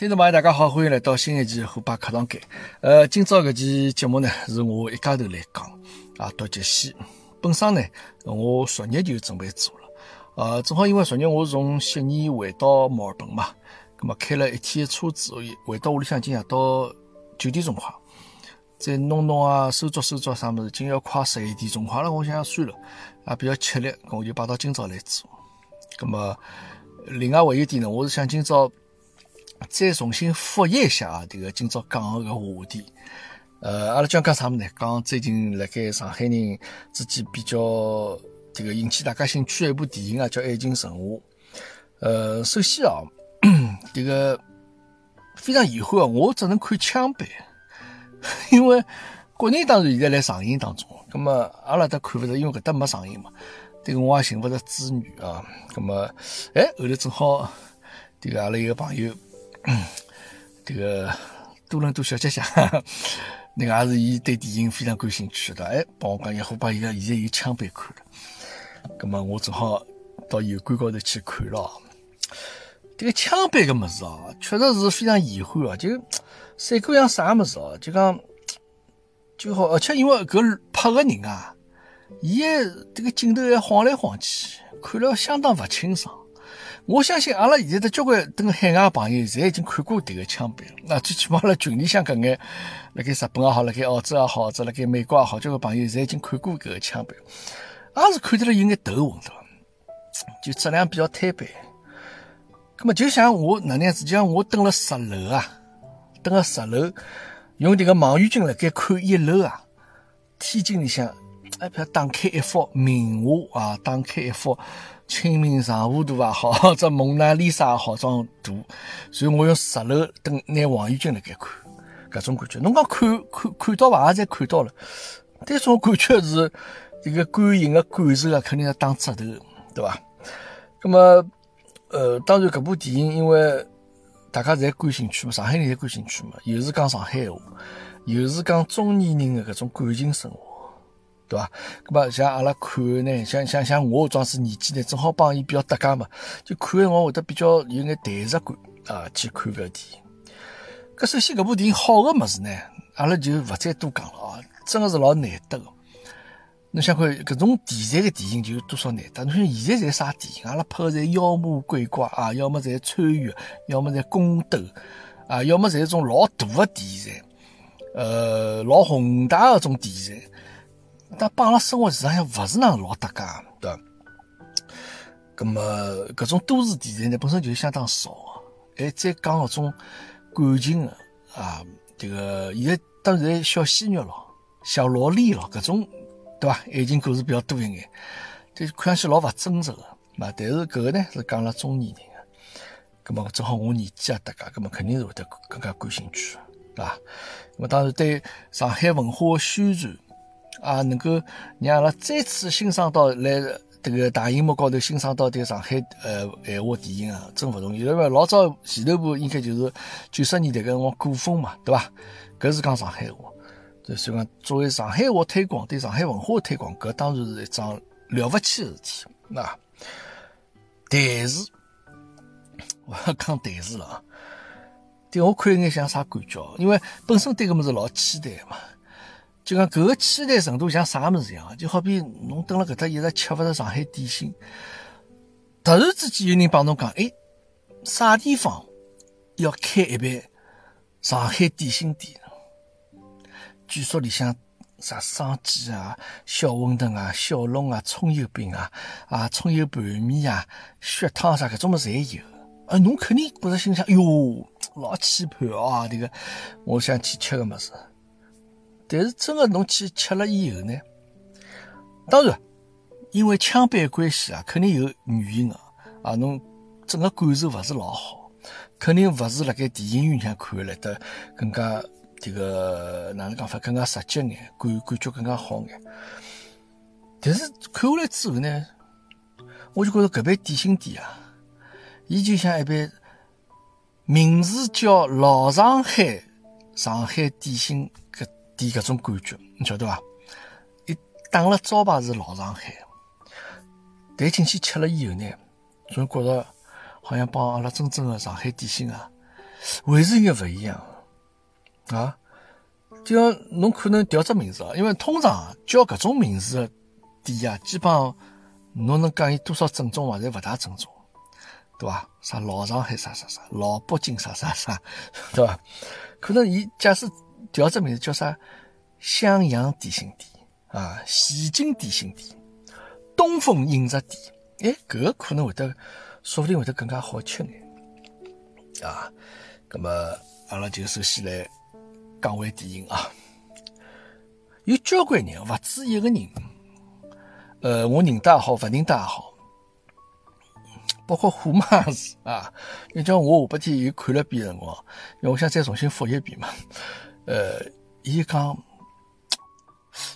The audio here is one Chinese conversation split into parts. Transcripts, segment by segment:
听众朋友，大家好，欢迎来到新一期虎爸课堂间。呃，今朝搿期节目呢，是我一家头来讲啊，读节戏。本身呢，我昨日就准备做了，呃，正好因为昨日我从悉尼回到墨尔本嘛，葛么开了一天车子，回到屋里向今夜到九点钟快，再弄弄啊，收拾收拾啥物事，今要快十一点钟快了。我想想算了，啊，比较吃力，我就摆到今朝来做。葛么，另外还有一点呢，我是想今朝。再重新复习一下啊，这个今朝讲个话题。呃，阿拉讲讲啥么呢？讲最近辣盖上海人之间比较这个引起大家兴趣的一部电影啊，叫《爱情神话》。呃，首先啊，这个非常遗憾啊，我只能看枪版，因为国内当然现在来上映当中，那么阿拉搭看勿着，因为搿搭没上映嘛。这个我也寻勿着资源啊。那么，哎，后头正好这个阿拉一个朋友。嗯，这个多伦多小姐姐，那个也是伊对电影非常感兴趣的，哎，帮我讲，也好把伊个现在有枪版看了，咁么我正好到油管高头去看了。这个枪版个物事啊，确实是非常遗憾啊，就三个样啥物事哦，就讲就好，而且因为搿拍个人啊，伊这个镜头还晃来晃去，看了相当勿清爽。我相信阿拉现在的交关等海外朋友，侪已经看过迭个枪版。那最起码辣群里向搿眼，辣盖日本也好，辣盖澳洲也好，或者辣盖美国也好，交关朋友侪已经看过搿个枪版，也是看得了有眼头昏的，就质量比较摊板。那么就像我哪能样子，就像我登了十楼啊，登了十楼，用迭个望远镜辣盖看一楼啊，天井里向，哎，不要打开一幅名画啊，打开一幅。清明上河图也好，或者蒙娜丽莎也好，张图，所以我用十楼等拿望远镜来盖看，搿种感觉。侬讲看看看到伐？也侪看到了，但是我感觉是这个观影的感受啊，肯定要打折头，对伐？那么，呃，当然搿部电影，因为大家侪感兴趣嘛，上海人侪感兴趣嘛，又是讲上海话，又是讲中年人的搿种感情生活。对伐？咁么像阿拉看呢，像像像我装是年纪呢，正好帮伊比较搭界嘛，就看我会得比较有眼代入感啊，去看搿电影。搿首先搿部电影好个物事呢，阿拉就勿再多讲了啊，真个是老难得个。侬想看搿种题材个电影就有多少难得？侬想现在侪啥电影？阿拉拍个侪妖魔鬼怪啊，要么侪穿越，要么侪宫斗啊，要么侪种老大个题材，呃，老宏大个种题材。但帮阿拉生活实际上勿是哪能老搭界，对伐？咁么搿种都市题材呢，本身就相当少个，还再讲搿种感情个啊，这个现在当然小鲜肉咯、小萝莉咯，搿种对伐？爱情故事比较多一眼，就看上去老勿真实个嘛。但是搿个呢是讲了中年人个，咁么正好我年纪也搭界，咁么肯定是会得更加感兴趣，对伐？咁么当然对上海文化宣传。啊，能够让阿拉再次欣赏到来这个大荧幕高头欣赏到这个上海呃闲话电影啊，真勿容易。因为老早前头部应该就是九十年代个辰光古风嘛，对伐？搿是讲上海话，就所以讲作为上海话推广，对上海文化推广，搿当然是一桩了不起的事体。那但是我要讲但是了啊，对我看一眼像啥感觉？因为本身对搿物事老期待嘛。就讲搿个期待程度像啥物事一样，就好比侬蹲辣搿搭一直吃勿着上海点心，突然之间有人帮侬讲，哎，啥地方要开一爿上海点心店？据说里向啥生煎啊、小馄饨啊、小笼啊、葱油饼啊、啊葱油拌面啊、血汤啥搿种物事侪有。啊，侬肯定觉着心想，哟，老期盼啊！这个我想去吃个物事。但是真的侬去吃了以后呢？当然，因为枪版关系啊，肯定有原因啊。啊，侬整个感受勿是老好，肯定勿是辣盖电影院里向看来得更加这个哪能讲法，更加直接眼，感感觉更加好眼。但是看下来之后呢，我就觉着搿爿点心店啊，伊就像一爿名字叫老上海上海点心搿。点搿种感觉，你晓得伐？一打了招牌是老上海，但进去吃了以后呢，总觉着好像帮阿拉真正的上海点心啊，还是有眼勿一样啊。就像侬可能调只名字啊，因为通常叫搿种名字的店啊，基本上侬能讲伊多少正宗伐？侪勿大正宗，对伐？啥老上海啥啥啥，老北京啥啥啥，对伐？可能伊假使调只名字叫啥襄阳点心店啊，西京点心店，东风饮食店，哎，搿个可能会得，说不定会得更加好吃眼啊。葛么阿拉就首先来。讲回电影啊，有交关人勿止一个人，呃，我认得也好，勿认得也好，包括虎妈是啊。你叫我下半天又看了遍辰光，因为我想再重新复一遍嘛。呃，伊讲，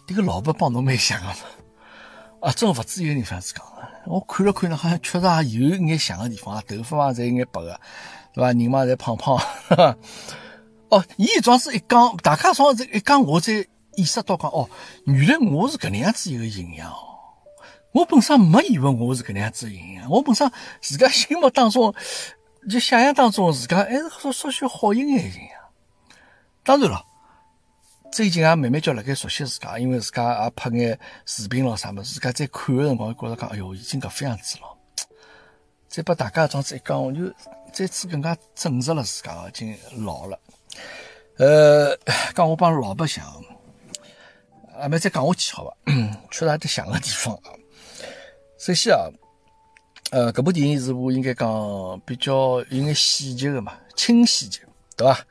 这个老婆帮侬蛮像的嘛。啊，真勿止一个人这样子讲。我看了看呢，好像确实也有眼像的地方啊，头发嘛侪有眼白个，对伐？人嘛侪胖胖。哦，伊一桩子一讲，大家双子一讲，我才意识到讲，哦，原来我是搿能样子一个形象。我本身没以为我是搿能样子形象，我本身自家心目当中就想象当中自家还是说稍许好一眼形象。当然了，最近也慢慢叫辣盖熟悉自家，因为自家也拍眼视频咯啥么，自家再看的辰光觉着讲，哎哟，已经搿副样子了。再把大家这样子一讲，我就再次更加证实了自家已经老了。呃，讲我帮老白相，阿妹再讲下去好吧？确实还得想个地方啊。首先啊，呃，搿部电影是部应该讲比较有眼喜剧的嘛，轻喜剧，对伐？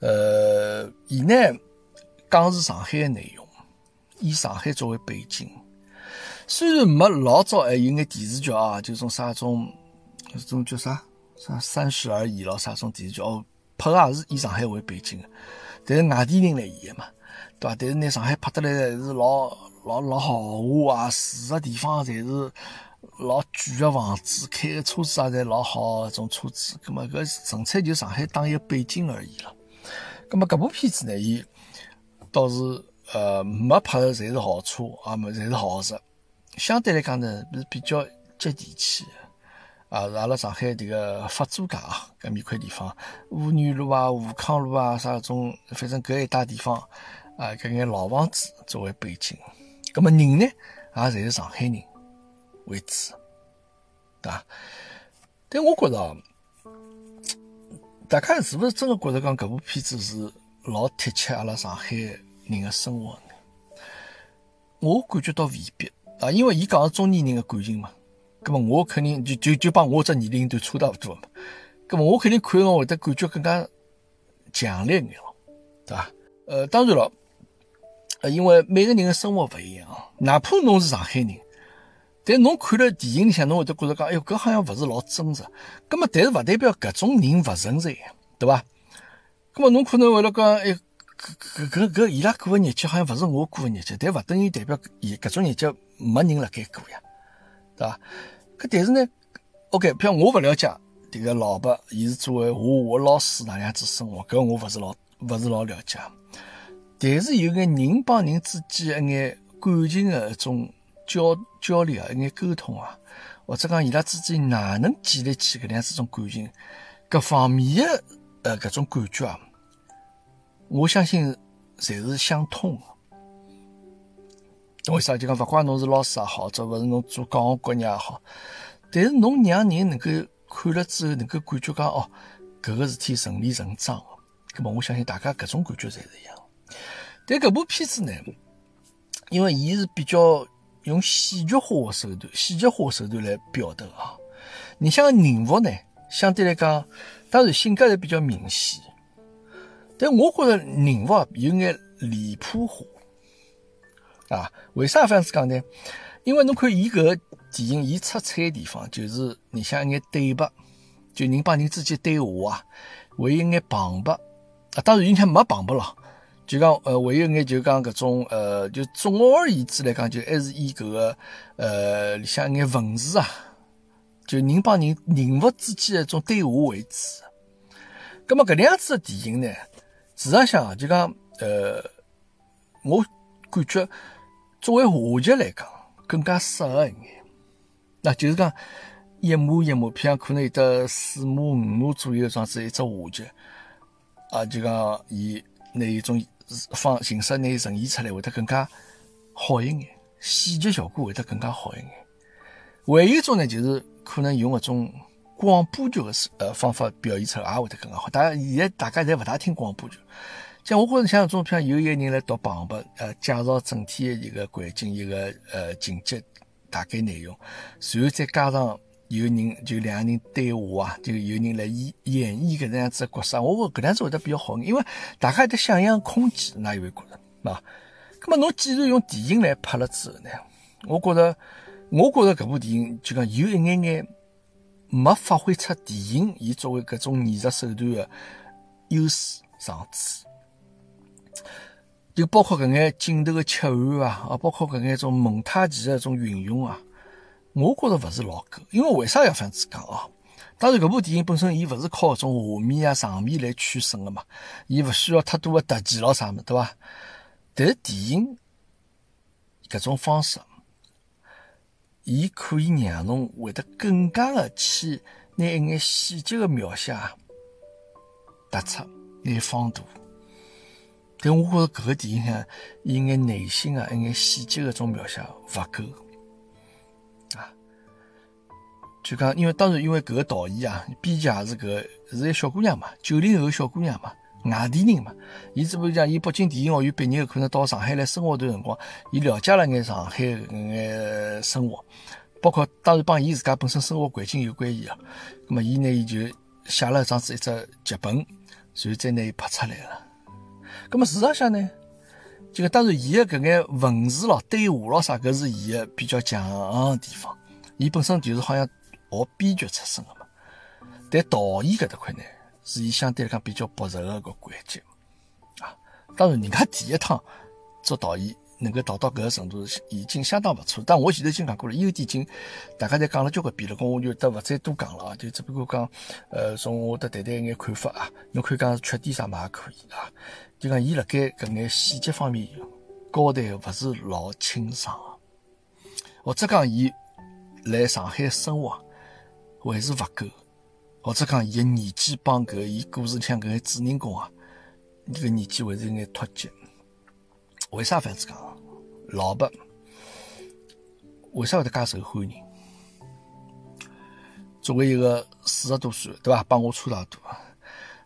呃，伊呢讲是上海的内容，以上海作为背景，虽然没老早还有眼电视剧啊，就种啥种，种叫啥啥三十而已咯，啥种电视剧哦。拍个也是以上海为背景的，但是外地人来演嘛，对伐？但是拿上海拍得来是老老老豪华啊，住个地方侪是老贵个房子，开个车子也侪老好，种车子。葛么搿纯粹就上海当一个背景而已了。葛么搿部片子呢，伊倒是呃没拍的侪是豪车啊，没侪是豪车，相对来讲呢是比较接地气。啊，是阿拉上海这个法租界啊，搿面块地方，吴女路啊、武康路啊，啥搿种，反正搿一带地方，啊，搿眼老房子作为背景，葛么人呢，也侪是上海人为主，对伐？但我觉着，大家是不是真的觉着讲搿部片子是老贴切阿拉上海人的生活呢？我感觉到未必啊，因为伊讲是中年人的感情嘛。咁么我肯定就就就帮我这年龄段差不多嘛。咁么我肯定看我会得感觉更加强烈眼咯，对伐？呃，当然了，呃，因为每个人的生活勿一样，哪怕侬是上海人，但侬看了电影里向，侬会得觉着讲，哎哟，搿好像勿是老真实。咁么，但是勿代表搿种人勿存在，对伐？咁么侬可能会得讲，哎，搿搿搿搿伊拉过个日脚好像勿是我过个日脚，但勿等于代表伊搿种日脚没人辣盖过呀，对伐？搿但是呢，OK，譬如我勿了解迭个老伯，伊是作为我我老师哪样子生活，搿我勿是老勿是老了解。但是有眼人帮人之间一眼感情的一种交交流啊，一眼沟通啊，或者讲伊拉之间哪能建立起搿样子种感情，各方面的呃搿种感觉啊，我相信侪是相通的。为啥就讲，勿管侬是老师也好，或勿是侬做讲学国人也好，但是侬让人能够看了之后，能够感觉讲哦，搿个事体顺理成章，咁么我相信大家搿种感觉侪是一样。但搿部片子呢，因为伊是比较用戏剧化的手段、戏剧化手段来表达啊。你像人物呢，相对来讲，当然性格是比较明显，但我觉着人物有眼离谱化。啊，为啥这样子讲呢？因为侬看伊搿个电影，伊出彩的地方就是你像一眼对白，就人帮人之间对话啊，会有眼旁白啊。当然，人家没旁白咯，就讲呃，还有眼就讲搿种呃，就总而言之来讲，就还是以搿个呃里向眼文字啊，就人帮人人物之间的一种对话为主。咁么搿能样子的电影呢，实际上就讲呃，我感觉。作为话剧来讲，更加适合一眼。那就是讲，一码一码，譬如可能有得四码五码左右，样子一只话剧，啊，就讲伊拿一种方形式拿呈现出来，会得更加好一眼，视觉效果会得更加好一眼。还有一种呢，就是可能用搿种广播剧的呃方法表现出来，也会得更加好。大家现在大家侪勿大听广播剧，像我觉着像搿种譬如有一个人来读旁白，呃，介绍整体的一个环境、一个呃情节大概内容，然后再加上。有人就两个人对话啊，就有人来演演绎搿能样子的角色，我觉搿样子会得比较好，因为大家的想象空间，哪有会觉着啊？那么侬既然用电影来拍了之后呢，我觉着，我觉着搿部电影就讲有一眼眼没发挥出电影伊作为搿种艺术手段的优势长处，就包括搿眼镜头的切换啊，啊，包括搿眼种蒙太奇的种运用啊。我觉着勿是老够，因为为啥要这样子讲啊？当然，搿部电影本身伊勿是靠搿种画面啊、场面来取胜的嘛，伊勿需要太多的特技咯啥么，对伐？但是电影搿种方式，伊可以让侬会得更加的去拿一眼细节的描写突出，拿放大。但我觉着搿个电影呢，一眼内心啊、一眼细节的种描写勿够。就讲，因为当然，因为搿个导演啊，编剧也是搿是一个小姑娘嘛，九零后小姑娘嘛，外地人嘛。伊只不过讲，伊北京电影学院毕业后，可能到上海来生活段辰光，伊了解了眼上海搿眼生活，包括当然帮伊自家本身生活环境有关系啊。那么，伊呢，伊就写了这样子一只剧本，然后再拿伊拍出来了。那么，事实上呢，就当然，伊个搿眼文字咯、对话咯啥，搿是伊个比较强个地方。伊本身就是好像。学编剧出身的嘛，但导演搿搭块呢，是伊相对来讲比较薄弱的个环节啊。当然，人家第一趟做导演能够达到搿个程度，已经相当勿错。但我前头已经讲过了，优点已经大家侪讲了交关遍了，咁我就得勿再多讲了啊。就只不过讲，呃，从我得谈谈一眼看法啊。侬可以讲缺点啥嘛也可以啊。就讲伊辣盖搿眼细节方面交代勿是老清爽，或者讲伊来上海生活。还是勿够，或者讲伊个年纪帮搿伊故事像搿个主人公啊，伊个年纪还是有眼脱节。为啥这样子讲？老伯为啥会得介受欢迎？作为一个四十多岁，对伐？帮我差大多。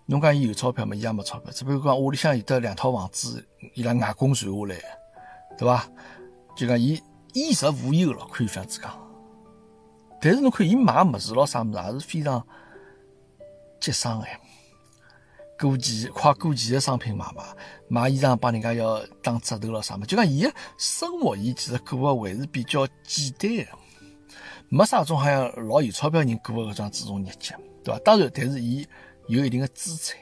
侬讲伊有钞票嘛？伊也没钞票。只不过讲屋里向有得两套房子，伊拉外公传下来，对伐？就讲伊衣食无忧了，可以这样子讲。但是侬看，伊买物事咯，啥物事也是非常节省哎。过期、快过期的商品买买，买衣裳帮人家要打折头咯，啥物事，就讲伊个生活，伊其实过个还是比较简单的，没啥种好像老有钞票人过个搿种这种日脚，对伐？当然，但是伊有一定的资产。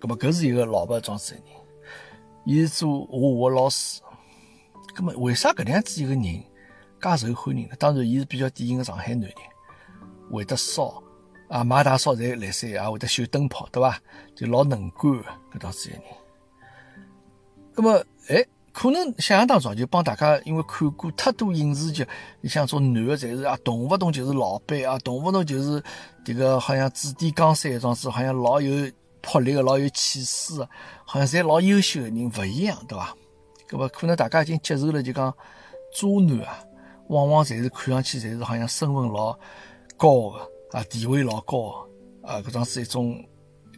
搿么搿是一个老板装子的人，伊是做画画老师。搿么为啥搿能样子一个人？介受欢迎的，当然，伊是比较典型的上海男人，会得烧啊，买大烧侪来塞，也会得修灯泡，对伐？就老能干搿档子个人。那么，哎，可能想象当中就帮大家，因为看过太多影视剧，你像种男的，侪是啊，动不动就是老板啊，动不动就是这个好像指点江山，种子好像老有魄力的，老有气势的，好像侪老优秀的人，勿一样，对伐？搿么可能大家已经接受了，就讲渣男啊。往往侪是看上去侪是好像身份老高个啊，地位老高啊，搿种是一种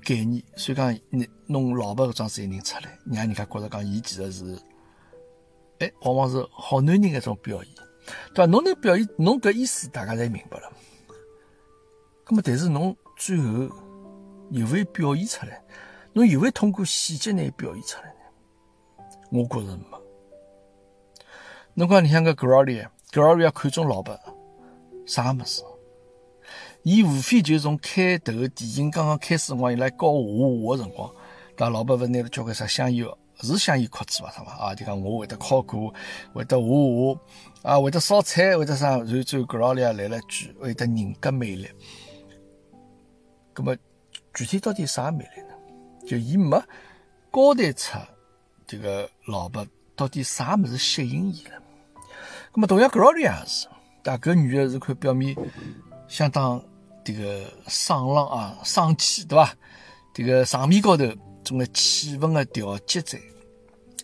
概念。所以讲，你弄老婆搿种事一人出来，让人家觉着讲，伊其实是，哎，往往是好男人一种表现，对伐？侬能表现，侬搿意思大家侪明白了。咁么，但是侬最后有没有表现出来？侬有没有通过细节来表现出来呢？我觉着没。侬讲你像个 Gloria。格尔要看中老伯，啥么事？伊无非就从开头电影刚刚开始辰光，伊来教画画的辰光，但老伯勿拿了交关啥香烟，是香烟壳子伐？啥伐？啊，就讲我会得考古，会得画画，啊，会得烧菜，会得啥？然后最后格尔利亚来了句，会得人格魅力。那么具体到底啥魅力呢？就伊没交代出这个老伯到底啥么子吸引伊了。那么同样，Gloria 也是，但搿女的是看表面相当迭个爽朗啊，爽气，对伐？迭个场面高头种个气氛的调节者，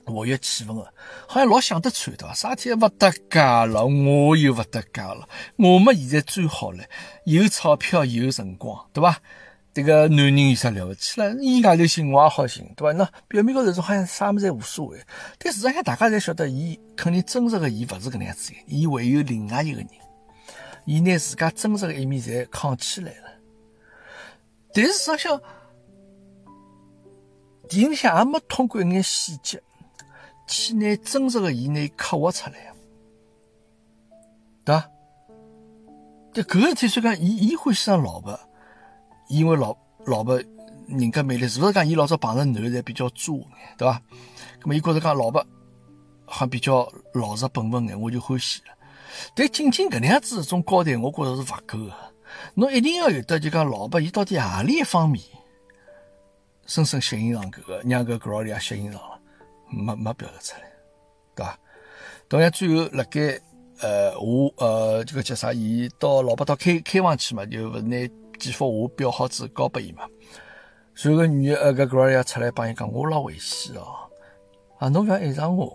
活跃气氛的，好像老想得穿，对伐？啥天勿搭界了，我又勿搭界了，我们现在最好了，有钞票有辰光，对伐？这个男人有啥了不起了？伊外头行，我也好行，对伐？那表面高头是好像啥么子侪无所谓，但实际上大家侪晓得，伊肯定真实的伊勿是搿能样子的，伊会有另外一个人，伊拿自家真实的一面侪扛起来了。但是实际上，电影里向也没通过一眼细节去拿真实的伊拿刻画出来，对伐？这搿个事体，说讲伊伊欢喜上老婆。因为老老婆人格魅力，是勿是讲伊老早碰着男的侪比较作，对伐？咁么伊觉着讲老婆好像比较老实本分眼，我就欢喜了。但仅仅搿能样子种交代，我觉着是勿够个。侬一定要有得就讲老婆，伊到底何里一方面深深吸引上搿个，让搿格劳利亚吸引上了，没没表达出来，对伐？同样最后辣盖呃我呃这个叫啥？伊到老婆到开开房去嘛，就勿是拿。几幅画裱好子交拨伊嘛，随后个女呃个 Gloria 出来帮伊讲，我老危险哦，啊侬勿要爱上我，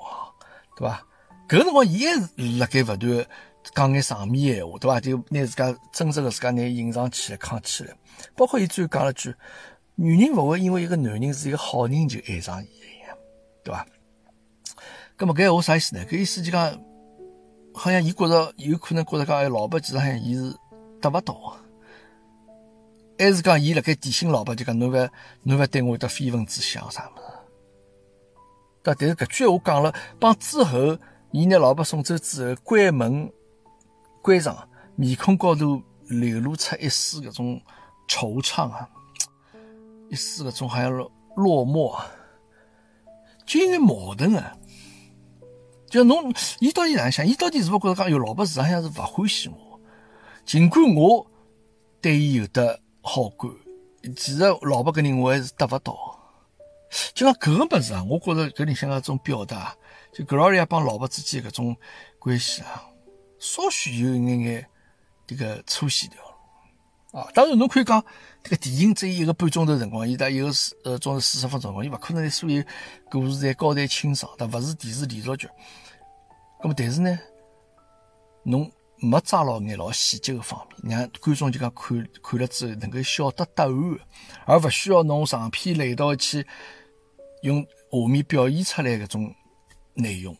对伐？搿辰光伊还是辣盖勿断讲眼场面闲话，对伐？就拿自家真实个自家拿隐藏起来藏起来，包括伊最后讲了句，女人勿会因为一个男人是一个好人就爱上伊，对伐？搿么搿话啥意思呢？搿意思就讲，好像伊觉着有可能觉着讲，哎，老婆其实好像伊是得勿到。还是讲，伊辣盖提醒老婆，就讲侬勿侬勿对我有得非分之想啥物事。但但是搿句话讲了，帮之后，伊拿老婆送走之后，关门关上，面孔高头流露出一丝搿种惆怅啊，一丝搿种好像落落寞，就应该矛盾啊。就侬，伊到底哪想？伊到底是勿觉着讲，哟，老婆实际上是勿欢喜我，尽管我对伊有的。好感，其实老婆搿人我还是得勿到。就讲搿个物事啊，我觉着搿里向个种表达，就格劳利亚帮老婆之间搿种关系啊，稍许有一眼眼迭个粗细掉了。啊，当然侬可以讲，这个电影只有一个半钟头辰光，伊搭一个四呃钟头四十分钟辰光，伊勿可能所有故事侪交代清爽，但勿是电视连续剧。咁么，但是呢，侬。没抓牢眼老细节个方面，让观众就讲看看了之后能够晓得答案，而勿需要侬长篇累到去用画面表现出来搿种内容，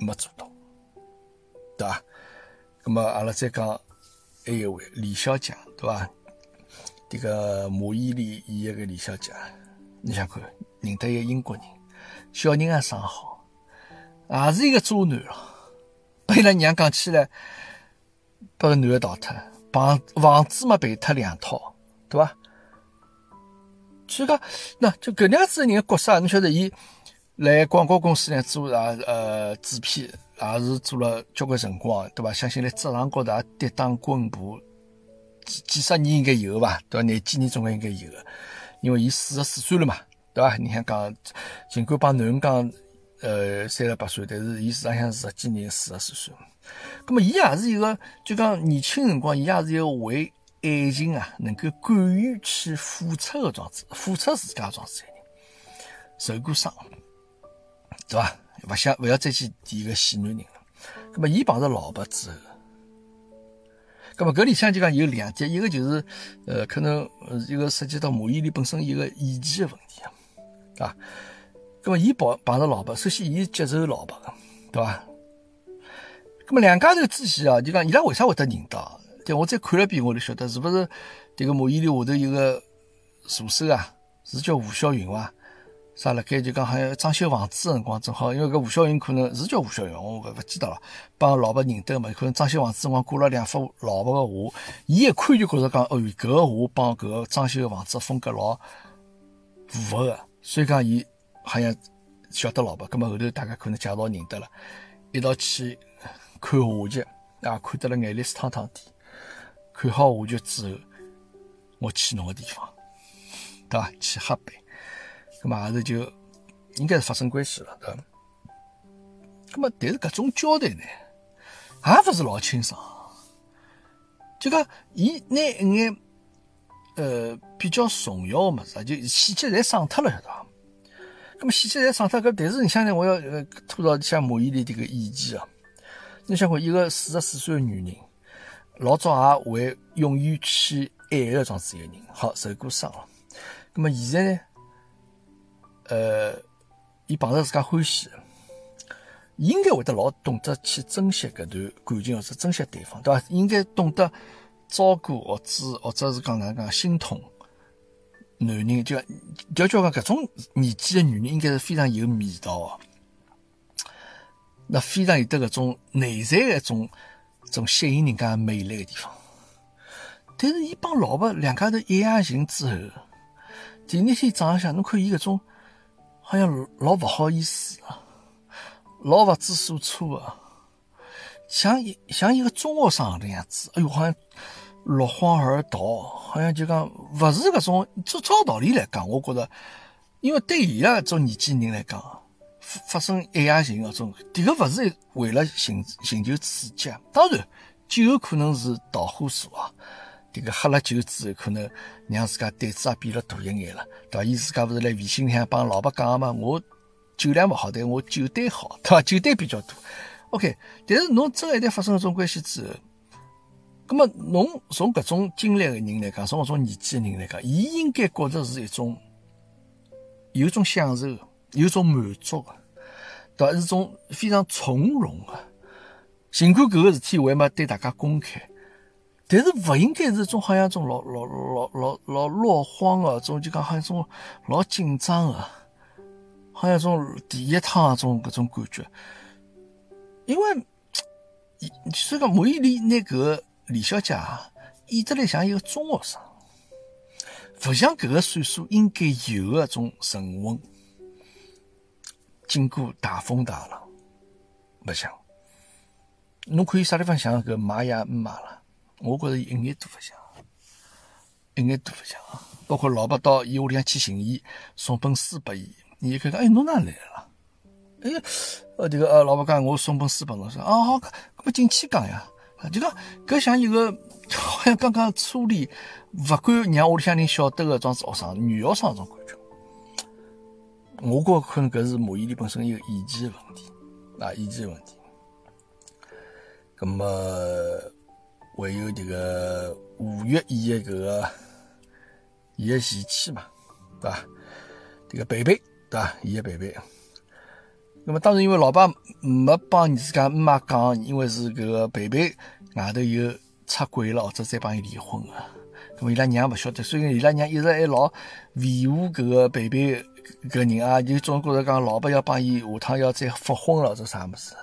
没做到，对伐？那么阿拉再讲还有位李小姐，对伐？这个马伊琍演个李小姐，你想看认得一个英国人，小人也生好，也是一个渣男了，被拉娘讲起来。把个男的逃脱，房房子嘛赔脱两套，对伐？所以讲，那就搿能样子的人角色，侬晓得，伊来广告公司呢做啊呃制片，也是做了交关辰光，对伐？相信在职场高头也跌宕滚爬，几几十年应该有伐？对伐？廿几年总归应该有个，因为伊四十四岁了嘛，对伐？你想讲，尽管帮男人讲，呃，三十八岁，但是伊实际上是实际年四十四岁。咁么，伊也是一个，就讲年轻辰光，伊也是一个为爱情啊，能够敢于去付出的状子，付出自家状子的人，受过伤，对伐？勿想勿要再去提个死男人了。咁么，伊碰着老婆之后，咁么搿里向就讲有两点，一个就是，呃，可能一个涉及到马伊琍本身一个演技的问题啊，对伐？咁么，伊碰碰着老婆，首先伊接受老婆，对伐？咁么两家头之前啊，就讲伊拉为啥会得认得？对我再看了遍，我就晓得是不是这个马伊琍下头有个助手啊，是叫吴小云伐？啥辣盖就讲好像装修房子辰光正好，因为搿吴小云可能是叫吴小云，我勿勿记得了。帮老婆认得嘛，可能装修房子辰光挂了两幅老婆个画，伊一看就觉着讲，哦，搿个画帮搿个装修个房子风格老符合个，所以讲伊好像晓得老婆。咁么后头大家可能介绍认得了，一道去。看话剧啊，看得了眼泪水淌淌的。看好话剧之后，我去侬个地方，对伐？去喝杯，咁么后头就应该是发生关系了，对伐？咁么但是搿种交代呢，也勿是老清爽，就讲伊拿一眼呃比较重要个物事，就细节侪省脱了，晓得伐？咁么细节侪省脱，搿但是你想想，我要呃吐槽一下马伊琍迭个演技啊！你想看一个四十四岁个女人，老早也会永远去爱个桩子一个人，好受过伤了。咁么现在呢？呃，伊碰着自家欢喜，应该会得老懂得去珍惜搿段感情，或者珍惜对方，对伐？应该懂得照顾，或者或者是讲哪能讲心痛男人，就就叫讲搿种年纪的女人，应该是非常有味道的，那非常有得搿种内在的一种种吸引人家魅力的地方。但是伊帮老婆两家头一夜情之后，第二天早浪向，侬看伊搿种。好像老不好意思啊，老不知所措啊，像一像一个中学生的样子。哎哟，好像落荒而逃，好像就讲不是搿种。照照道理来讲，我觉得，因为对伊拉搿种年纪人来讲，发生一夜情搿种，迭个勿是为了寻寻求刺激，当然酒可能是导火索啊。这个喝了酒之后，可能让自家胆子也变了大一眼了，对伐？伊自家勿是来微信里向帮老婆讲嘛，我酒量勿好，但我酒胆好，对伐？酒胆比较多。OK，但是侬真一旦发生了种关系之后，那么侬从搿种经历的人来讲，从搿种年纪的人来讲，伊应该觉着是一种有种享受，有种满足的，对伐？是种非常从容的。尽管搿个事体还没对大家公开。但是勿应该是种好像种老老老老老落荒个种，就讲好像种老紧张个，好像种第一趟种搿种感觉。因为，所以讲马伊琍那个李小姐啊，演得来像一个中学生，勿像搿个岁数应该有个种沉稳。经过大风大浪，勿像。侬可以啥地方像搿玛雅妈了？我觉着一眼都勿像，一眼都勿像啊！包括老婆到伊屋里向去寻伊，送本书拨伊，伊一看讲，哎，侬哪来了？哎，呃，这个呃，老婆讲我送本书拨侬，说啊好，搿么进去讲呀？就讲搿像一个好像刚刚初恋，勿敢让屋里向人晓得个桩子学生，女学生种感觉。我觉可能搿是马伊琍本身一个演技的问题啊，演技问题。咁么？还有这个五月演的搿个伊的前妻嘛，对伐？这个贝贝，对伐？伊的贝贝。那么当时，因为老爸没帮儿子家妈讲，因为是搿个贝贝外头有出轨了，或者再帮伊离婚啊。那么伊拉娘勿晓得，所以伊拉娘一直还老维护搿个贝贝搿人啊，就总觉着讲老婆要帮伊下趟要再复婚了，或者啥物事。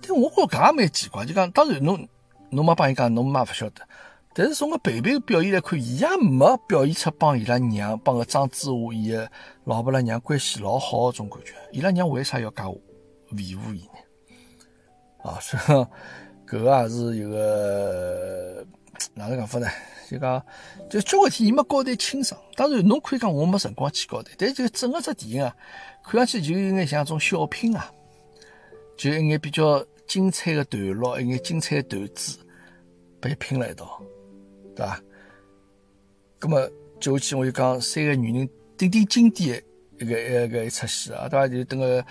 但我觉搿也蛮奇怪，就讲当然侬。侬没帮伊讲，侬妈勿晓得。但是从个贝贝个表现来看，伊也没表现出帮伊拉娘、帮个张志华伊个老婆拉娘关系老好个种感觉。伊拉娘为啥要介维护伊呢？啊，所以搿个也是有个哪能讲法呢？就讲就交关天伊没交代清爽。当然，侬可以讲我没辰光去交代，但就整个只电影啊，看上去就有眼像一种小品啊，就一眼比较。精彩的段落，一眼精彩的段子，被拼了一道，对吧？那么就去我就讲三个女人顶顶经典的一个一个一出戏啊，对吧？就等个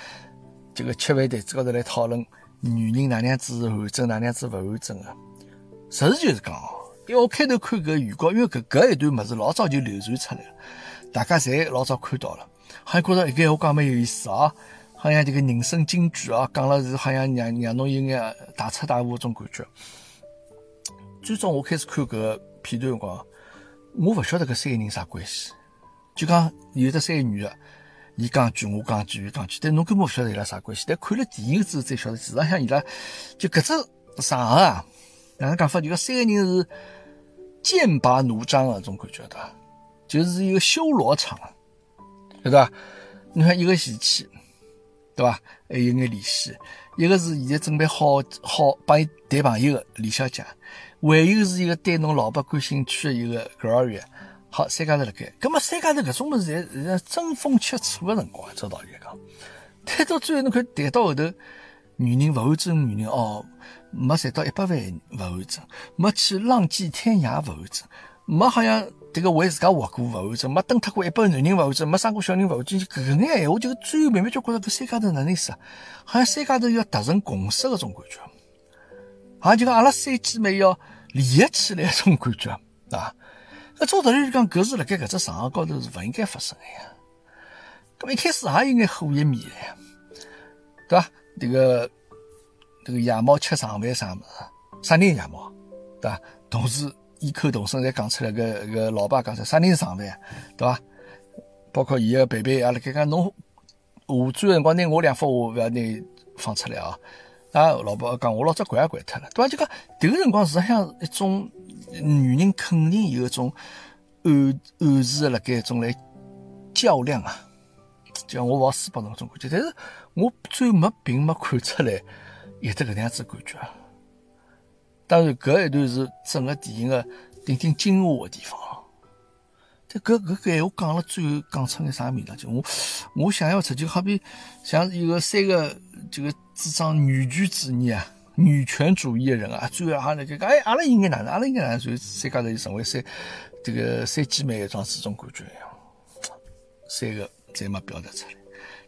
这个吃饭台子高头来讨论女人哪样子完整，哪样子不完整啊？实事求是讲哦，因为我开头看搿预告，因为搿搿一段物事老早就流传出来了，大家侪老早看到了，还觉着一个我讲蛮有意思啊。好像这个人生金句啊，讲了是好像让让侬有眼大彻大悟种感觉。最终我开始看搿个片段辰光，我勿晓得搿三个人啥关系。就讲有的三个女的，伊讲句我讲句，讲句，但侬根本勿晓得伊拉啥关系。但看了电影之后才晓得，实际上伊拉就搿只场合啊，哪能讲法？就讲三个人是剑拔弩张啊，种感觉对伐？就是一个修罗场，对伐？你看一个前妻。对伐？还有眼联系，一个是现在准备好好帮伊谈朋友的李小姐，还有是一个对侬老婆感兴趣的一个幼儿园。好，三家头辣盖，葛么三家头搿种物事侪是争风吃醋的辰光，照道理来讲，谈到最后侬看谈到后头，女人勿完整女人哦，没赚到一百万勿完整，没去浪迹天涯勿完整，没好像迭个为自家活过勿完整，没蹬脱过一百男人勿完整，没生过小人勿完整，搿眼闲话就最后慢慢就觉着搿三家头哪能意思啊？好像三家头要达成共识搿种感觉，好像就讲阿拉三姐妹要联合起来种感觉啊！那照道理讲，搿是辣盖搿只场合高头是勿应该发生个呀。咁一开始也应该火一面个呀，对伐？这个这个夜猫吃上饭啥么子？啥人夜猫？对伐？同时异口同声侪讲出来个个老爸讲出啥人是上饭？对伐？包括伊个贝贝也辣盖讲侬下转辰光拿我两幅画勿要拿放出来啊！啊，老爸讲我老早关也关脱了，对伐？就讲迭个辰光实际上一种女人肯定有一种暗暗示辣盖一种来较量啊，就像我往书包那种感觉，但是。我最没并没看出来有得搿能样子感觉，当然搿一段是整个电影的顶顶精华的地方。但搿搿搿闲话讲了最后讲出眼啥味道？就我我想象出，就好比像一个三个这个主张女权主义啊、女权主义的人啊，最后哈那个哎，阿拉应该哪能？阿拉应该哪能？所以三家头就成为三这个三姐妹一桩这种感觉一样，三个再没表达出来，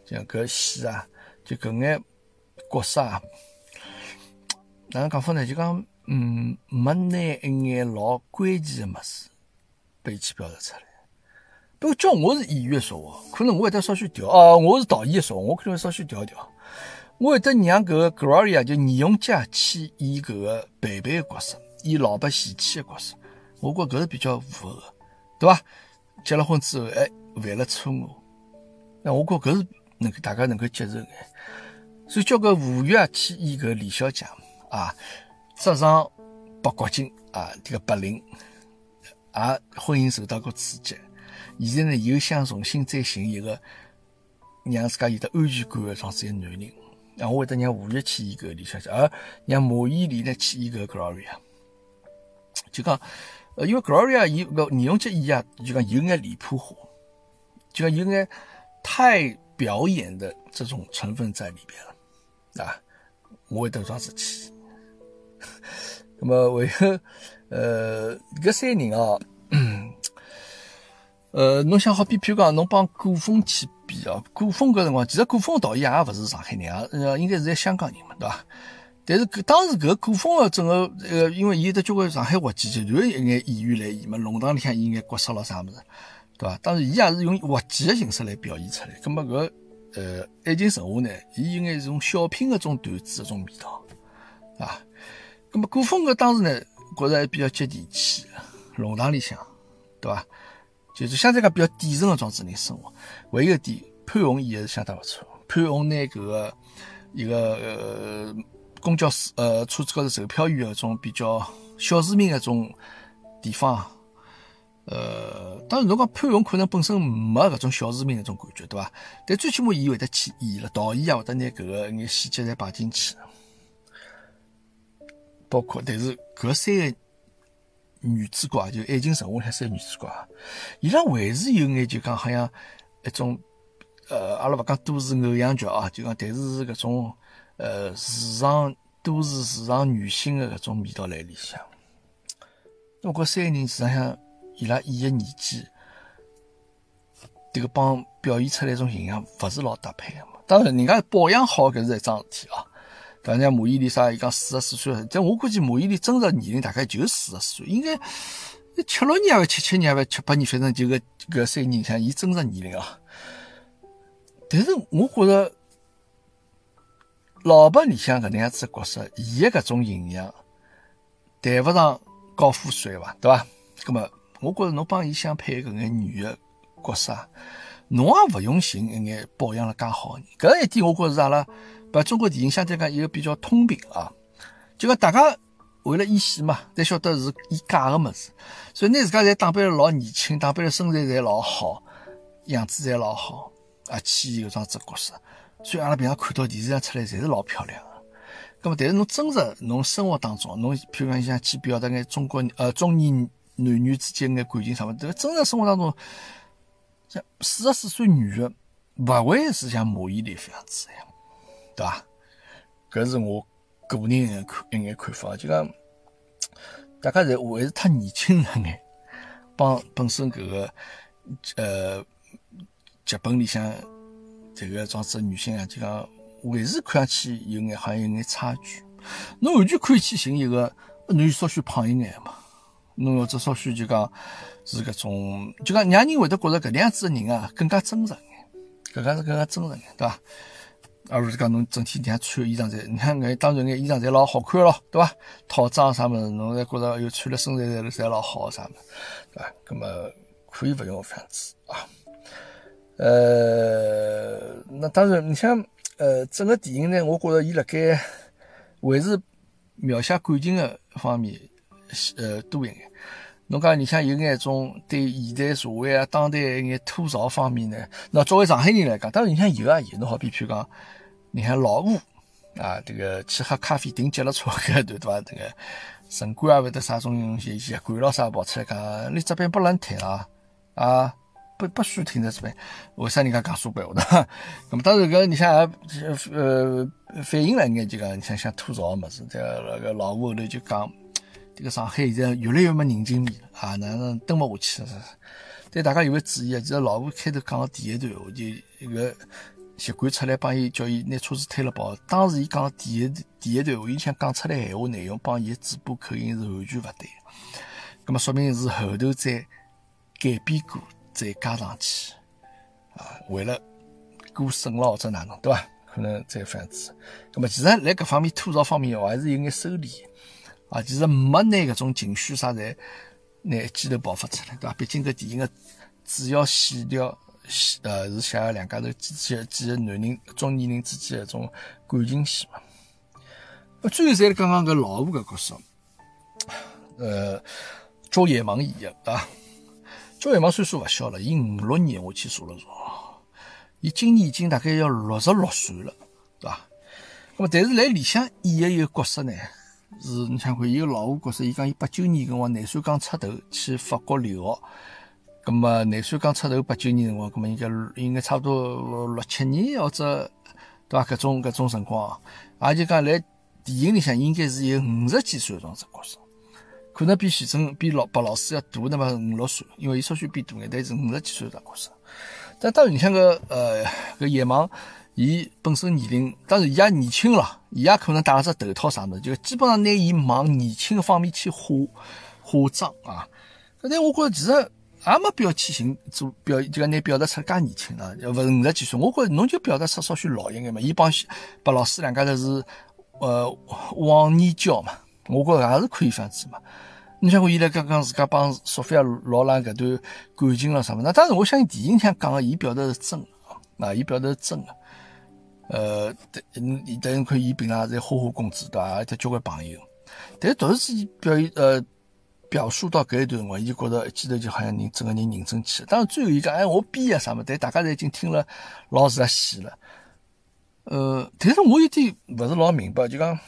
像搿戏啊。就搿眼角色啊，哪能讲法呢？就讲，嗯，没拿一眼老关键的物事被去表达出来。不过叫我是演员说话，可能我会得稍许调。哦，我是导演说话，我可能会稍许调调。我会得让搿个 Gloria 就倪永佳去演搿个贝贝的角色，演老伯贤妻的角色。我觉搿是比较符合，对伐？结了婚之后，哎，犯了错误，那我觉搿是能够大家能够接受的。所以叫个吴越去演个李小姐啊，职场八国金啊，这个白领，也婚姻受到过刺激，现在呢又想重新再寻一个让自家有得安全感的这样子一个男人，那，我会得让吴越去演个李小姐，而让马伊琍呢去演个 Gloria，就讲，呃，因为 Gloria 伊个倪永杰演啊，就讲有眼离谱化，就讲有眼太表演的这种成分在里边了。啊，我会得桩事体。那么，为后，呃，搿三人哦，呃，侬想好比，譬如讲，侬帮古风去比哦，古风搿辰光，其实古风导演也勿是上海人啊，呃，应该是在香港人嘛，对伐？但是搿当时搿古风的整个，呃，因为伊有得交关上海话剧集团一眼演员来演嘛，弄堂里向演眼角色咾啥物事，对伐？当然，伊也是用滑稽的形式来表现出来。葛末搿。呃，爱情神话呢，伊有眼种小品的种段子，种味道啊。那么古风个当时呢，觉着还比较接地气，弄堂里向，对伐？就是相对讲比较底层的庄子人生活。唯一一点，潘虹演的是相当不错。潘虹拿搿个一个呃公交呃车子高头售票员的种比较小市民的种地方。呃，当然，侬讲潘虹可能本身没搿种小市民那种感觉，对伐？但最起码伊会得去演了，导演也会得拿搿个眼细节侪摆进去。包括，但是搿三个女主角啊，就爱情神话那三个女主角，伊拉还是有眼就讲好像一种呃，阿拉勿讲都市偶像剧啊，就讲但是是搿种呃时尚都市时尚女性的搿种味道来里向。我觉三个人实际上。伊拉演的演技，这个帮表现出来一种形象，勿是老搭配的嘛。当然，人家保养好，搿是一桩事体啊。反正马伊琍啥，伊讲四十四岁，但我估计马伊琍真实年龄大概就四十岁，应该七六年还是七七年还是七八年，反正就个搿三年像伊真实年龄啊。但是我觉着，老白里向搿能样子角色，伊个搿种形象谈勿上高富帅伐，对伐？葛么？我觉着侬帮伊相配搿眼女的角色，侬也勿用寻一眼保养了介好的人。搿一点我觉着是阿拉把中国电影相对讲一个比较通病啊。就讲大家为了演戏嘛，侪晓得是演假个物事，所以拿自家侪打扮了老年轻，打扮了身材侪老好，样子侪老好啊，去演搿桩子角色。所以阿拉平常看到电视上出来侪是老漂亮个。咁么，但是侬真实侬生活当中，侬譬如讲想去表达眼中国呃中年。男女之间眼感情啥么？这个真实生活当中，像四十四岁女的，勿会是像马伊琍这样子呀，对吧？搿是我个人一眼看一眼看法，就讲大家侪还是太年轻了眼，帮本身搿个呃剧本里向这个装置女性啊，就讲还是看上去有眼好像有眼差距。侬完全可以去寻一个，侬稍许胖一眼嘛，侬或者稍许就讲是搿种，就讲让人会得觉着搿样子的人啊更加真实眼，搿个是更加真实眼，对伐？而不是讲侬整天你看穿衣裳在，你看眼当然眼衣裳侪老好看咯，对伐？套装啥物事，侬侪觉着又穿了身材侪侪老好啥物事，对伐？搿么可以勿用搿样子啊。呃，那当然，你像呃整个电影呢，我觉着伊辣盖。还是描写感情的方面，呃，多一眼。侬讲你像有眼种对现代社会啊、当代一眼吐槽方面呢？那作为上海人来讲，当然你像有啊有。侬好比譬如讲，你看老吴啊，这个去喝咖啡订急了车搿段对伐？这个城管啊，会得啥种习习惯了啥跑出来讲，你这边不能停啊啊！不不许停在这边，为啥人家讲苏北话的？那么当然搿你像呃反映了眼就讲你像像吐槽么子，这那个老吴后头就讲，这个上海现在越来越没人情味了啊，哪能蹲不下去了？但大家有没有注意啊？其实老吴开头讲的第一段话，就一个习惯出来帮伊叫伊拿车子推了跑。当时伊讲第一第一段话，伊想讲出来闲话内容帮伊嘴巴口音是完全勿对，那么说明是后头再改变过。再加上去，啊，为了过审了或者哪能，对伐？可能再这样子。那么其实来搿方面吐槽方面，我还是有眼收敛，啊，其实没拿搿种情绪啥侪拿一记头爆发出来，对伐？毕竟搿电影个主要线条，呃，是写两家头几几几个男人中年人之间的种感情戏嘛。那最后再讲讲搿老吴搿角色，呃，周野芒演的，对伐？焦野芒岁数勿小了，伊五六年我去查了查，伊今年已经大概要六十六岁了，对伐？那么但是来里向演的一个角色呢，是你想看伊个老五角色，伊讲伊八九年辰光廿岁刚出头去法国留学，那么廿岁刚出头八九年辰光，那么应该应该差不多六七年或者对伐？搿种搿种辰光，也就讲来电影里向应该是有五十几岁的种子角色。可能比徐峥、比老白老师要大那么五六岁，因为伊稍许比大眼，但是五十几岁大角色。但当然，你像个呃个野芒，伊本身年龄当然伊也年轻了，伊也可能戴了只头套啥物事，就基本上拿伊往年轻方面去化化妆啊。但我觉着其实也没必要去寻做表，就讲拿表达出介年轻啊，勿是五十几岁。我觉着侬就表达出稍许老一眼嘛。伊帮白老师两家头是呃忘年交嘛，我觉着也是可以这样子嘛。你像我现在刚刚自家帮索菲亚罗兰搿段感情了什么？那当然，我相信电影里向讲的，伊表达是真的啊，伊表达是真的。呃，等等，看伊平常在花花公子对伐？得交关朋友，但是突然之间表呃表述到搿一段辰光，伊觉得一记头就好像人整个人认真起来。当然最后伊讲哎我编啊啥么？但大家侪已经听了老是在戏了。呃，但是我有点勿是老明白，就讲。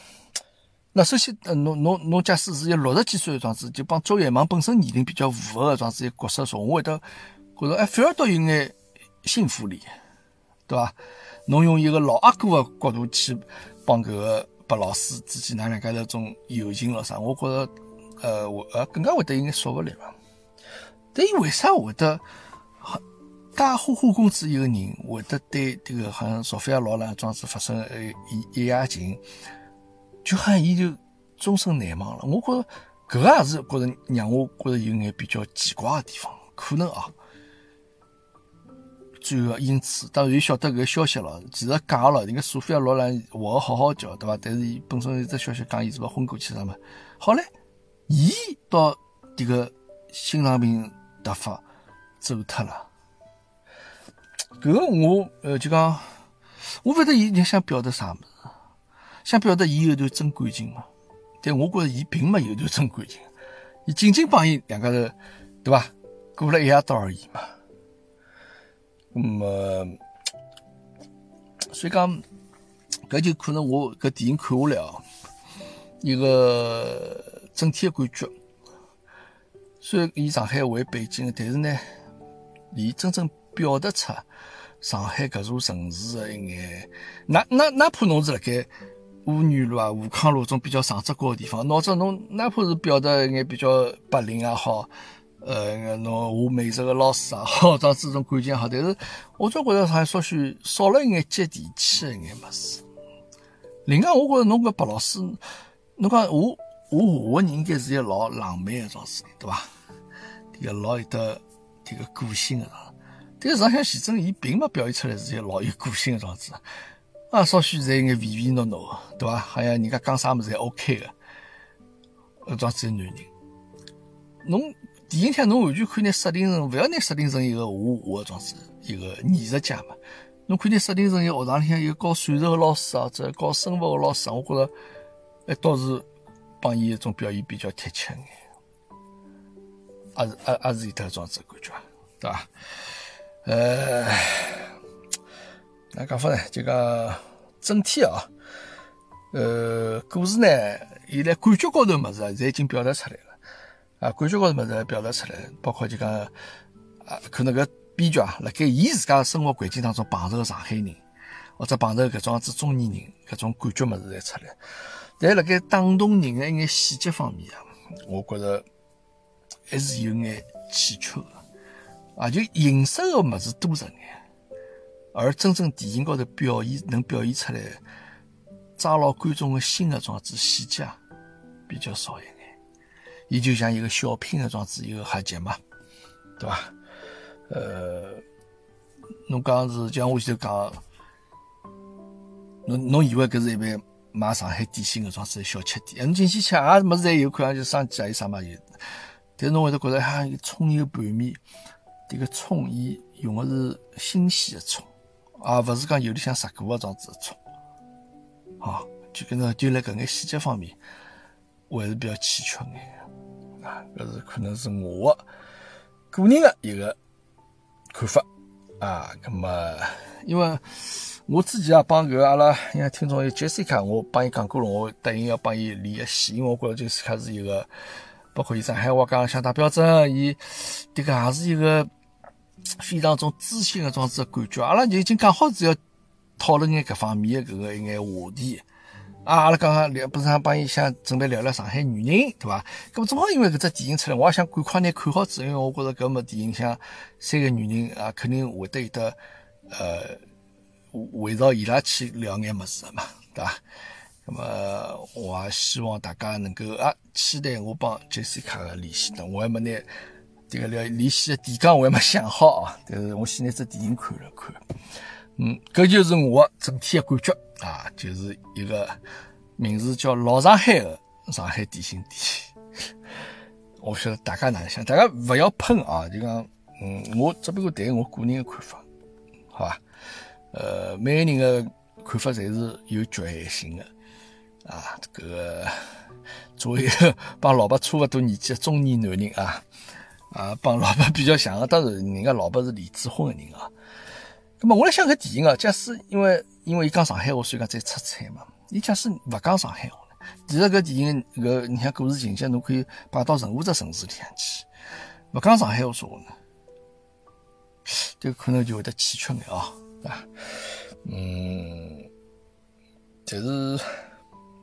那首先，呃，侬侬侬假使是一六十几岁的状子，就帮周野芒本身年龄比较符合的状子一角色说，我会得觉得，哎，反而倒有眼幸福力，对伐？侬用一个老阿哥的角度去帮搿个白老师之间那两家头种友情了啥，我觉得，呃，我呃更加会得有眼说服力嘛。但伊为啥会得，介花花公子一个人会得对这个好像索菲亚劳兰装子发生呃一一夜情？就好像伊就终身难忘了，我觉着搿个也是觉着让我觉着有眼比较奇怪的地方，可能啊。最后因此，当然又晓得搿个消息了，其实假了，人家索菲亚罗兰活好好叫，对伐？但是伊本身有只消息讲伊是勿昏过去啥嘛？好嘞，伊到迭个心脏病突发走脱了。搿个我呃就讲，我勿晓得伊你想表达啥物事。想表达伊有段真感情嘛？但我觉着伊并没有段真感情，伊仅仅帮伊两家头，对伐？过了一夜到而已嘛。那么，所以讲，搿就可能我搿电影看下来哦，一个整体的感觉。虽然以上海为背景，但是呢，伊真正表达出上海搿座城市的一眼，哪哪哪怕侬是辣盖。妇女路啊、武康路这种比较上只高的地方，拿着侬哪怕是表达一眼比较白领也好，呃，侬画美术个老师也好，这样子种感情好，但是我总觉着像稍许少了一眼接地气一眼物事。另外，我觉着侬搿白老师，侬讲我我画个人应该是一个老浪漫个桩事体，对伐？迭个老有得迭个个性个。但是上徐峥伊并没表现出来是一个老有个性个状子，啊，稍许在一眼唯唯诺诺个，对伐？好像人家讲啥物事侪 OK 个，搿桩子男人。侬电影向侬完全可以拿设定成，勿要拿设定成一个画画个桩子，一个艺术家嘛。侬可以设定成一个学堂里向一个教数学个老师啊，或者教生物个老师，我觉着，哎，倒是帮伊一种表现比较贴切眼，也是也也是有得桩子感觉，对伐？呃，哪讲法呢？就讲整体啊，呃，故事呢，伊在感觉高头物事啊，侪已经表达出来了啊，感觉高头物事表达出来，包括就讲啊，可能搿编剧啊，辣盖伊自家生活环境当中碰着个上海人，或者碰着搿种样子中年人，搿种感觉物事侪出来。但辣盖打动人的一眼细节方面啊，我觉着还是有眼欠缺的。啊，就形式个物事多着眼，而真正电影高头表现能表现出来，抓牢观众个心个状子细节啊比较少一眼。伊就像一个小品的状子，一个合集嘛，对伐？呃，侬讲是像我前头讲，侬侬以为搿是一般卖上海点心个状子小吃店？侬进去吃啊，物事侪有，看上去生鸡啊，有啥嘛有。但是侬会得觉着哈，葱油拌面。这个葱，伊用的是新鲜的葱，而勿是讲有里向杀过个种子的葱，啊，就跟着就辣搿眼细节方面，我还是比较欠缺眼搿是可能是我个人的一个看法啊。那么，因为我之前啊帮搿个阿拉因为听众有杰西卡我帮伊讲过了，我答应要帮伊连个戏，因为我觉着杰西卡是一个，包括伊上海话讲相当标准，伊迭个也是一个。非常种知心的种子感觉，阿拉就已经讲好是要讨论眼搿方面的搿个一眼话题啊！阿拉刚刚聊，不是想帮伊想准备聊聊上海女人，对伐？搿么正好因为搿只电影出来，我也想赶快拿看好子，因为我觉着搿么电影像三个女人啊，肯定会得有得呃围绕伊拉去聊眼物事嘛，对伐？那么我也希望大家能够啊期待我帮杰西卡的联系的，我还没拿。这个聊联系的地方我还没想好啊，但是我先拿只电影看了看，嗯，搿就是我整体的感觉啊，就是一个名字叫老上海的上海点心店。我晓得大家哪能想，大家勿要喷啊，就讲，嗯，我只不过谈我个人的看法，好吧？呃，每个人的看法侪是有局限性的啊，这个作为一 个帮老伯差勿多年纪的中年男人啊。啊，帮老伯比较像的，当然人家老伯是离子婚的人啊。那么我来想个电影啊，假使因为因为伊讲上海话，所以讲再出彩嘛。伊假使勿讲上海话呢？其实搿电影搿你像故事情节，侬可以摆到任何只城市里向去，勿讲上海话说话呢，这个可能就会得欠缺眼啊，对伐？嗯，但是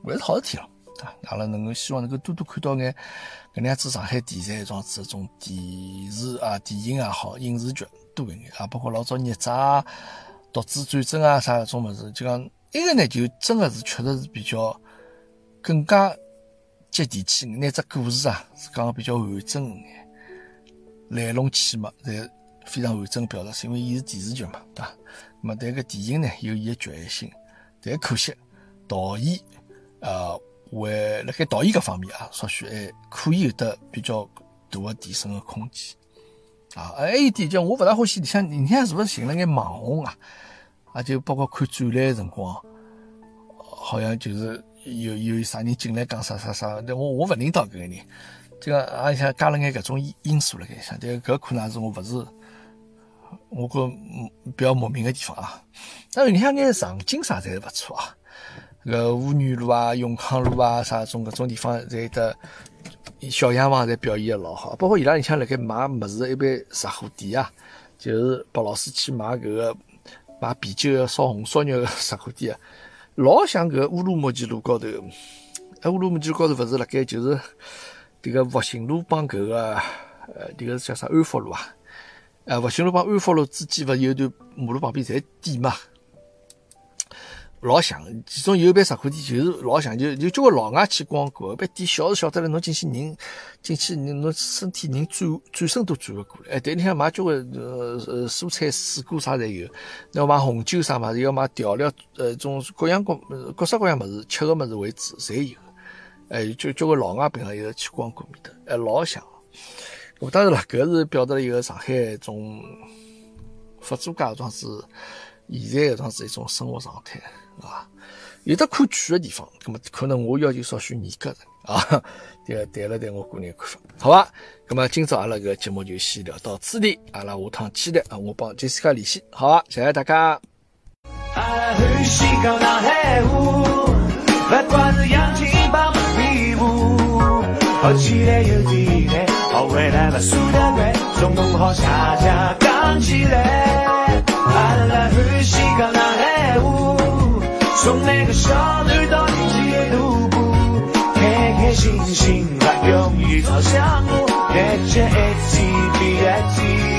还是好事体了。啊，阿拉能够希望能够多多看到眼搿能样子上海题材种子种电视啊、电影也好、影视剧多一眼啊，包括老早孽债、独子战争啊啥搿种物事，就讲埃个呢，就真的是确实是比较更加接地气，拿只故事啊是讲比较完整一眼，来龙去脉侪非常完整表达，是因为伊是电视剧嘛，对伐？那么但个电影呢有伊个局限性，但可惜导演呃。为辣盖导演搿方面啊，稍许还可以有得比较大的提升的空间啊。还有一点就我勿大欢喜里向，里向是勿是寻了眼网红啊？啊，就包括看展览辰光，好像就是有有啥人进来讲啥啥啥，但我我勿认得搿个人，这个啊像加了眼搿种因素辣盖里向，但搿可能是我勿是我觉比较莫名的地方啊。但是里向眼场景啥侪是勿错啊。个妇女路啊、永康路啊，啥种搿种地方，侪得小洋房侪表现得老好。包括伊拉里向辣盖卖物事，一般杂货店啊，就是白老师去买搿个买啤酒、烧红烧肉个杂货店啊，老像搿乌鲁木齐路高头，哎，乌鲁木齐高头勿是辣盖就是迭个复兴路帮搿个呃迭个叫啥安福路啊？呃，复兴路帮安福路之间勿有段马路旁边侪店嘛？老像，其中有一爿石货店，就是老像，就就交关老外去光顾，爿店小是小得来，侬进去人进去，侬身体人转转身都转勿过来。哎，店里向买交关呃呃蔬菜水果啥侪有，要买红酒啥物事，要买调料，呃，种各样各各式各样物事，吃个物事为主，侪有。哎，就交关老外平常有去光顾面搭，哎，老像。我当然了，搿是表达了一个上海一种佛祖家装是现在搿种是一种生活状态。啊，有的可取的地方，那么可能我要求稍许严格点啊。对，谈了谈我个人看法，好吧？那么今朝阿拉个节目就先聊到此地，阿拉下趟期待啊，我帮杰西卡联系，好吧？谢谢大家。从从那个小女到第几个独步，开开心心把荣誉抛向我，带着 ATP 的。